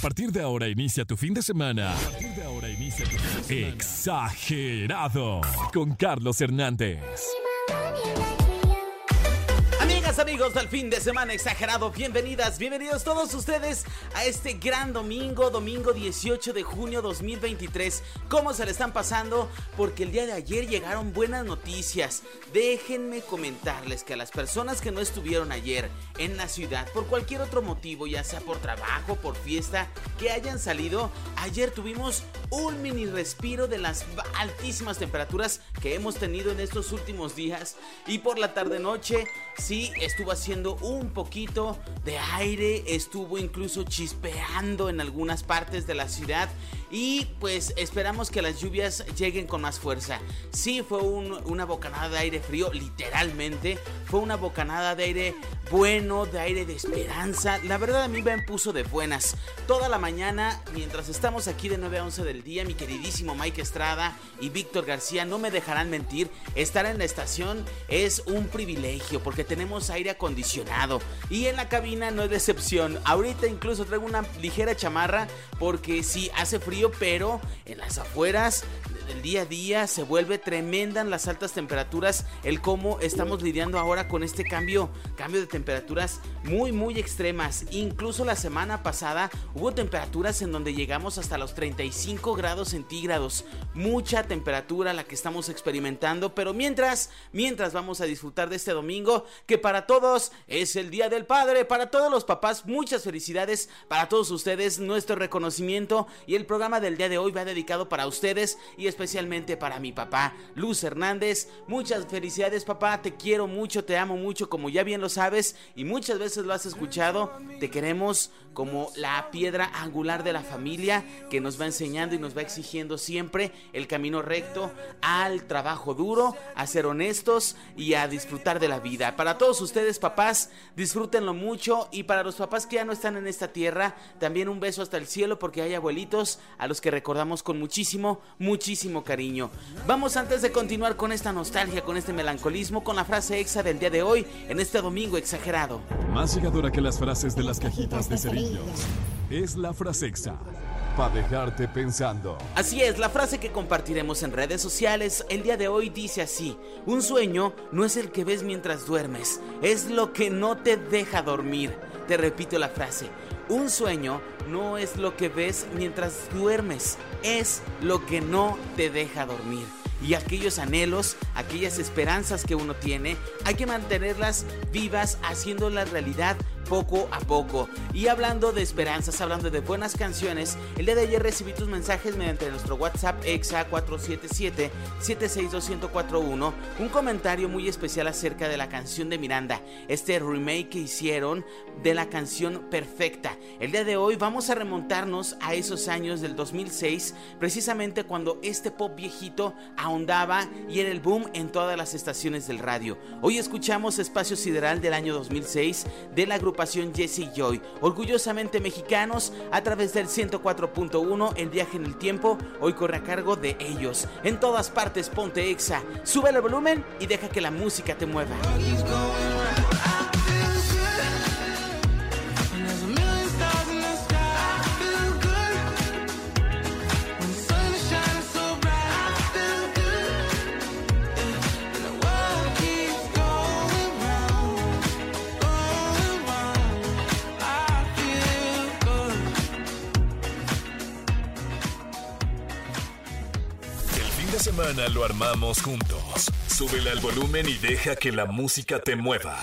partir de ahora inicia tu fin de semana. A partir de ahora inicia tu fin de semana. Exagerado. Con Carlos Hernández. Amigos del fin de semana exagerado, bienvenidas, bienvenidos todos ustedes a este gran domingo, domingo 18 de junio 2023. ¿Cómo se le están pasando? Porque el día de ayer llegaron buenas noticias. Déjenme comentarles que a las personas que no estuvieron ayer en la ciudad por cualquier otro motivo, ya sea por trabajo, por fiesta, que hayan salido, ayer tuvimos un mini respiro de las altísimas temperaturas que hemos tenido en estos últimos días y por la tarde noche sí estuvo haciendo un poquito de aire, estuvo incluso chispeando en algunas partes de la ciudad y pues esperamos que las lluvias lleguen con más fuerza. Sí fue una bocanada de aire frío, literalmente, fue una bocanada de aire bueno, de aire de esperanza. La verdad a mí me puso de buenas. Toda la mañana, mientras estamos aquí de 9 a 11 del día, mi queridísimo Mike Estrada y Víctor García no me dejarán mentir. Estar en la estación es un privilegio porque tenemos aire acondicionado y en la cabina no es decepción. Ahorita incluso traigo una ligera chamarra porque sí hace frío, pero en las afueras el día a día se vuelve tremenda las altas temperaturas, el cómo estamos lidiando ahora con este cambio, cambio de temperaturas muy muy extremas. Incluso la semana pasada hubo temperaturas en donde llegamos hasta los 35 grados centígrados. Mucha temperatura la que estamos experimentando, pero mientras, mientras vamos a disfrutar de este domingo, que para todos es el Día del Padre, para todos los papás, muchas felicidades, para todos ustedes, nuestro reconocimiento y el programa del día de hoy va dedicado para ustedes y especialmente para mi papá, Luz Hernández. Muchas felicidades papá, te quiero mucho, te amo mucho, como ya bien lo sabes y muchas veces lo has escuchado. Te queremos como la piedra angular de la familia que nos va enseñando y nos va exigiendo siempre el camino recto al trabajo duro, a ser honestos y a disfrutar de la vida. Para todos ustedes papás, disfrútenlo mucho y para los papás que ya no están en esta tierra, también un beso hasta el cielo porque hay abuelitos a los que recordamos con muchísimo, muchísimo cariño. Vamos antes de continuar con esta nostalgia, con este melancolismo, con la frase exa del día de hoy, en este domingo exagerado. Más llegadora que las frases de las cajitas de cerillos. Es la frase exa. Para dejarte pensando. Así es, la frase que compartiremos en redes sociales el día de hoy dice así: Un sueño no es el que ves mientras duermes, es lo que no te deja dormir. Te repito la frase: Un sueño no es lo que ves mientras duermes, es lo que no te deja dormir. Y aquellos anhelos, aquellas esperanzas que uno tiene, hay que mantenerlas vivas, haciéndolas realidad poco a poco. Y hablando de esperanzas, hablando de buenas canciones, el día de ayer recibí tus mensajes mediante nuestro WhatsApp EXA 477-762-1041, un comentario muy especial acerca de la canción de Miranda, este remake que hicieron de la canción Perfecta. El día de hoy vamos a remontarnos a esos años del 2006, precisamente cuando este pop viejito ahondaba y era el boom en todas las estaciones del radio. Hoy escuchamos Espacio Sideral del año 2006 de la agrupación Jesse Joy. Orgullosamente mexicanos, a través del 104.1, el viaje en el tiempo, hoy corre a cargo de ellos. En todas partes, ponte exa, sube el volumen y deja que la música te mueva. Lo armamos juntos. Súbele al volumen y deja que la música te mueva.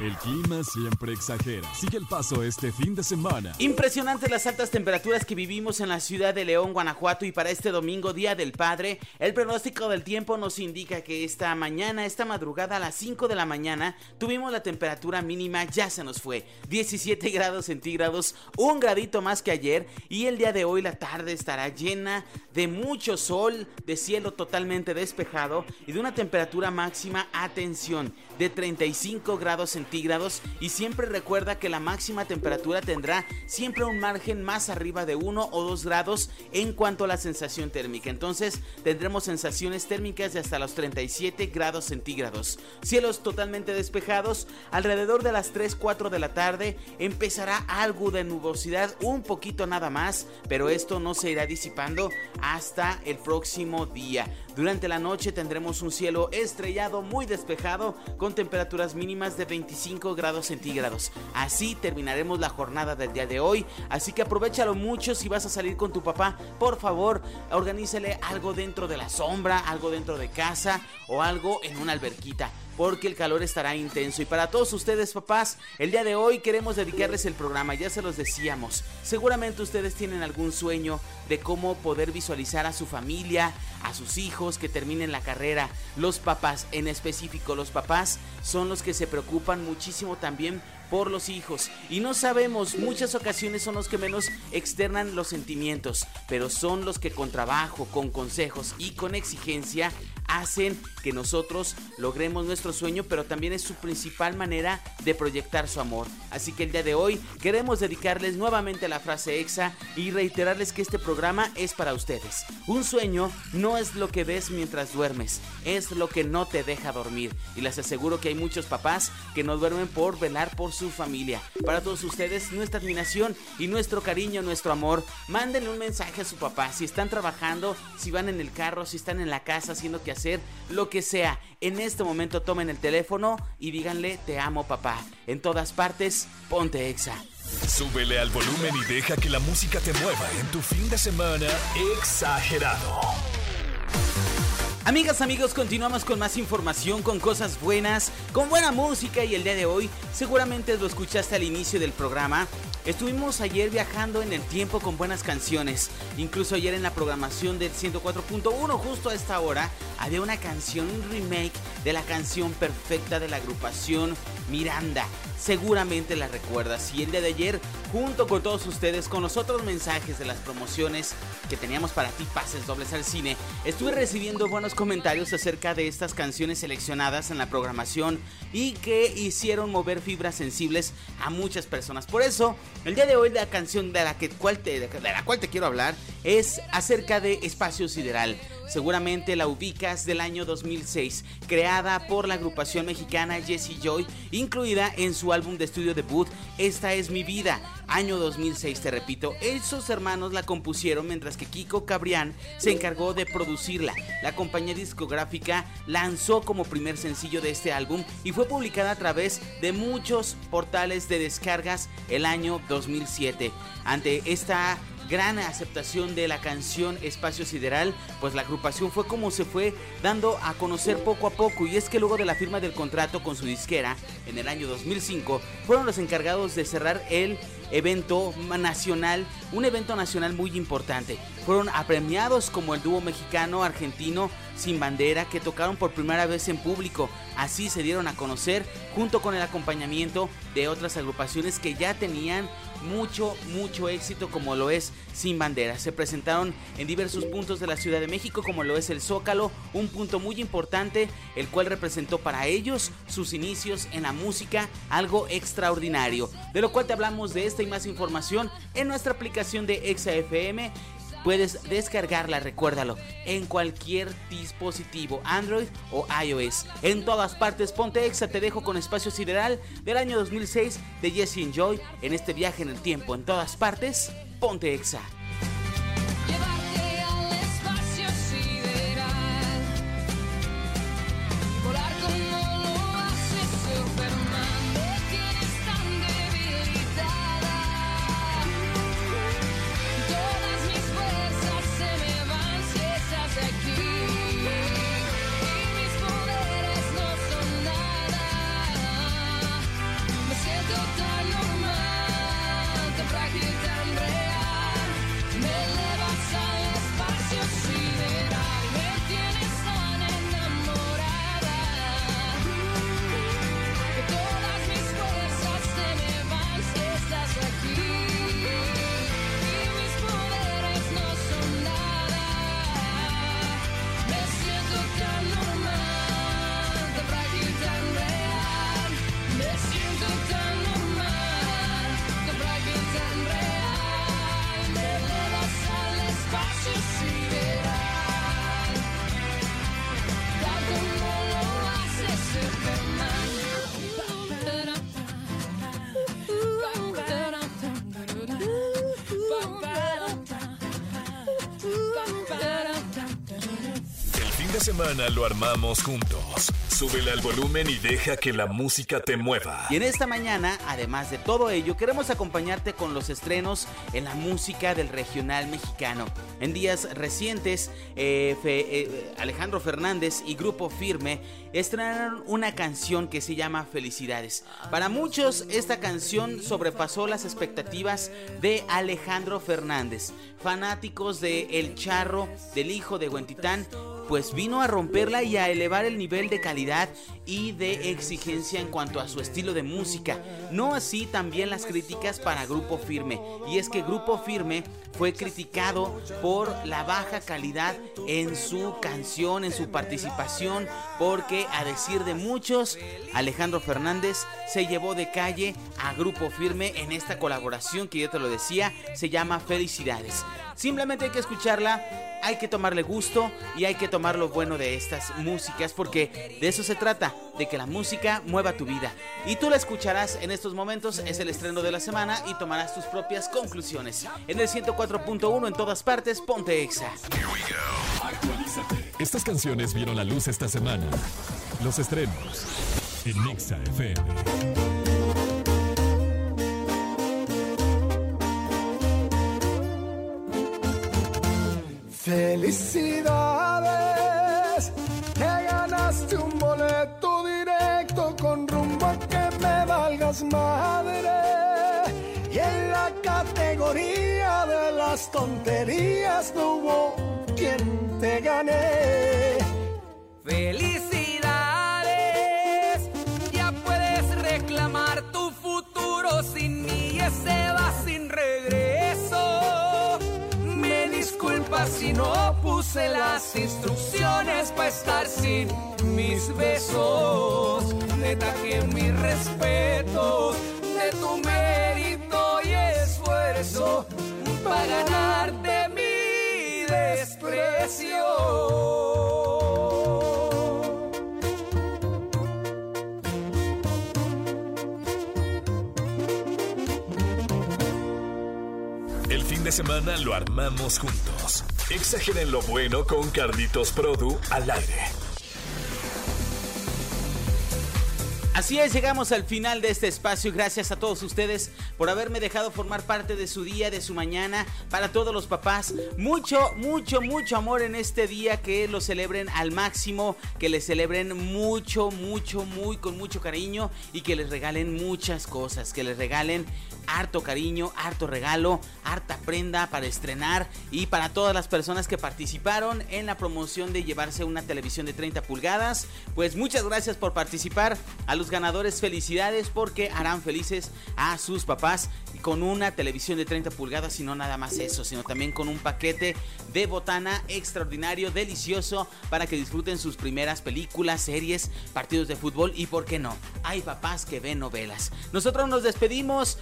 El clima siempre exagera. Sigue el paso este fin de semana. Impresionantes las altas temperaturas que vivimos en la ciudad de León, Guanajuato y para este domingo, Día del Padre, el pronóstico del tiempo nos indica que esta mañana, esta madrugada a las 5 de la mañana, tuvimos la temperatura mínima, ya se nos fue, 17 grados centígrados, un gradito más que ayer y el día de hoy la tarde estará llena de mucho sol, de cielo totalmente despejado y de una temperatura máxima, atención, de 35 grados centígrados y siempre recuerda que la máxima temperatura tendrá siempre un margen más arriba de 1 o 2 grados en cuanto a la sensación térmica. Entonces tendremos sensaciones térmicas de hasta los 37 grados centígrados. Cielos totalmente despejados, alrededor de las 3, 4 de la tarde empezará algo de nubosidad, un poquito nada más, pero esto no se irá disipando hasta el próximo día. Durante la noche tendremos un cielo estrellado muy despejado con temperaturas mínimas de 25 grados centígrados. Así terminaremos la jornada del día de hoy, así que aprovechalo mucho si vas a salir con tu papá, por favor, organícele algo dentro de la sombra, algo dentro de casa o algo en una alberquita porque el calor estará intenso. Y para todos ustedes, papás, el día de hoy queremos dedicarles el programa, ya se los decíamos. Seguramente ustedes tienen algún sueño de cómo poder visualizar a su familia, a sus hijos que terminen la carrera. Los papás, en específico, los papás son los que se preocupan muchísimo también por los hijos. Y no sabemos, muchas ocasiones son los que menos externan los sentimientos, pero son los que con trabajo, con consejos y con exigencia hacen que nosotros logremos nuestro sueño, pero también es su principal manera de proyectar su amor. Así que el día de hoy queremos dedicarles nuevamente la frase exa y reiterarles que este programa es para ustedes. Un sueño no es lo que ves mientras duermes, es lo que no te deja dormir. Y les aseguro que hay muchos papás que no duermen por velar por su familia. Para todos ustedes, nuestra admiración y nuestro cariño, nuestro amor. Mándenle un mensaje a su papá si están trabajando, si van en el carro, si están en la casa haciendo que hacer, lo que sea. En este momento tomen el teléfono y díganle te amo papá. En todas partes, ponte exa. Súbele al volumen y deja que la música te mueva en tu fin de semana exagerado. Amigas, amigos, continuamos con más información, con cosas buenas, con buena música y el día de hoy seguramente lo escuchaste al inicio del programa. Estuvimos ayer viajando en el tiempo con buenas canciones. Incluso ayer en la programación del 104.1, justo a esta hora, había una canción, un remake de la canción perfecta de la agrupación Miranda. Seguramente la recuerdas. Y el día de ayer, junto con todos ustedes, con los otros mensajes de las promociones que teníamos para ti, pases dobles al cine, estuve recibiendo buenos comentarios acerca de estas canciones seleccionadas en la programación y que hicieron mover fibras sensibles a muchas personas. Por eso, el día de hoy la canción de la, que, cual te, de la cual te quiero hablar es acerca de Espacio Sideral. Seguramente la ubicas del año 2006, creada por la agrupación mexicana Jesse Joy, incluida en su álbum de estudio debut Esta es mi vida, año 2006, te repito. Esos hermanos la compusieron mientras que Kiko Cabrián se encargó de producirla. La compañía discográfica lanzó como primer sencillo de este álbum y fue publicada a través de muchos portales de descargas el año 2007. Ante esta gran aceptación de la canción Espacio Sideral, pues la agrupación fue como se fue dando a conocer poco a poco y es que luego de la firma del contrato con su disquera en el año 2005 fueron los encargados de cerrar el evento nacional, un evento nacional muy importante. Fueron apremiados como el dúo mexicano argentino Sin Bandera que tocaron por primera vez en público. Así se dieron a conocer junto con el acompañamiento de otras agrupaciones que ya tenían mucho, mucho éxito como lo es Sin Bandera. Se presentaron en diversos puntos de la Ciudad de México como lo es el Zócalo, un punto muy importante el cual representó para ellos sus inicios en la música, algo extraordinario. De lo cual te hablamos de esta y más información en nuestra aplicación de ExaFM Puedes descargarla, recuérdalo, en cualquier dispositivo, Android o iOS. En todas partes, ponte Exa, te dejo con Espacio Sideral del año 2006 de Jesse Joy en este viaje en el tiempo. En todas partes, ponte Exa. Semana lo armamos juntos. Súbele al volumen y deja que la música te mueva. Y en esta mañana, además de todo ello, queremos acompañarte con los estrenos en la música del regional mexicano. En días recientes, eh, eh, Alejandro Fernández y Grupo Firme estrenaron una canción que se llama Felicidades. Para muchos, esta canción sobrepasó las expectativas de Alejandro Fernández. Fanáticos de El Charro, del hijo de Huentitán, pues vino a romperla y a elevar el nivel de calidad y de exigencia en cuanto a su estilo de música. No así también las críticas para Grupo Firme. Y es que Grupo Firme fue criticado por la baja calidad en su canción, en su participación, porque a decir de muchos, Alejandro Fernández se llevó de calle a Grupo Firme en esta colaboración que yo te lo decía, se llama Felicidades. Simplemente hay que escucharla, hay que tomarle gusto y hay que tomar lo bueno de estas músicas porque de eso se trata, de que la música mueva tu vida. Y tú la escucharás en estos momentos, es el estreno de la semana y tomarás tus propias conclusiones. En el 104.1 en todas partes, ponte exa. Estas canciones vieron la luz esta semana. Los estrenos en Exa FM. Felicidades, te ganaste un boleto directo con rumbo a que me valgas madre. Y en la categoría de las tonterías no hubo quien te gane. Felicidades, ya puedes reclamar tu futuro sin mí, ese va sin si no puse las instrucciones para estar sin mis besos. Neta que mi respeto de tu mérito y esfuerzo para ganarte mi desprecio. de semana lo armamos juntos. Exageren lo bueno con Carlitos Produ al aire. Así es, llegamos al final de este espacio. Gracias a todos ustedes por haberme dejado formar parte de su día, de su mañana. Para todos los papás, mucho, mucho, mucho amor en este día. Que lo celebren al máximo, que les celebren mucho, mucho, muy con mucho cariño y que les regalen muchas cosas. Que les regalen harto cariño, harto regalo, harta prenda para estrenar y para todas las personas que participaron en la promoción de llevarse una televisión de 30 pulgadas. Pues muchas gracias por participar. A los ganadores felicidades porque harán felices a sus papás con una televisión de 30 pulgadas y no nada más eso, sino también con un paquete de botana extraordinario, delicioso para que disfruten sus primeras películas, series, partidos de fútbol y por qué no, hay papás que ven novelas. Nosotros nos despedimos,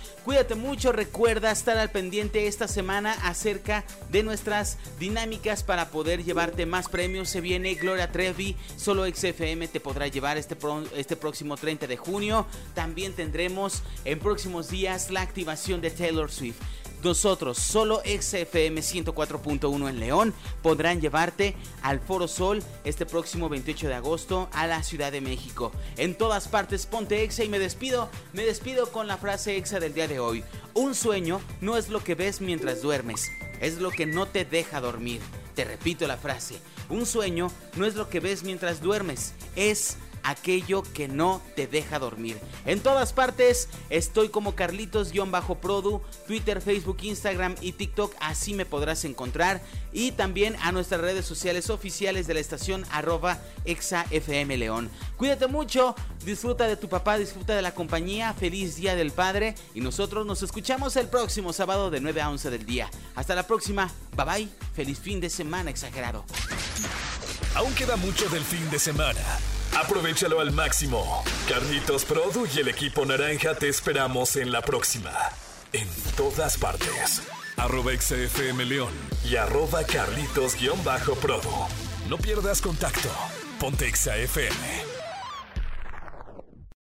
mucho, recuerda estar al pendiente esta semana acerca de nuestras dinámicas para poder llevarte más premios. Se viene Gloria Trevi, solo XFM te podrá llevar este, este próximo 30 de junio. También tendremos en próximos días la activación de Taylor Swift. Nosotros, solo XFM 104.1 en León, podrán llevarte al Foro Sol este próximo 28 de agosto a la Ciudad de México. En todas partes, ponte Exa y me despido. Me despido con la frase Exa del día de hoy. Un sueño no es lo que ves mientras duermes, es lo que no te deja dormir. Te repito la frase. Un sueño no es lo que ves mientras duermes, es aquello que no te deja dormir. En todas partes estoy como Carlitos-Produ, Twitter, Facebook, Instagram y TikTok, así me podrás encontrar. Y también a nuestras redes sociales oficiales de la estación arroba exafm león. Cuídate mucho, disfruta de tu papá, disfruta de la compañía, feliz día del padre y nosotros nos escuchamos el próximo sábado de 9 a 11 del día. Hasta la próxima, bye bye, feliz fin de semana exagerado. Aún queda mucho del fin de semana. Aprovechalo al máximo. Carlitos Produ y el equipo naranja te esperamos en la próxima. En todas partes. Arroba XFM León y arroba Carlitos-Produ. No pierdas contacto. Ponte XFM.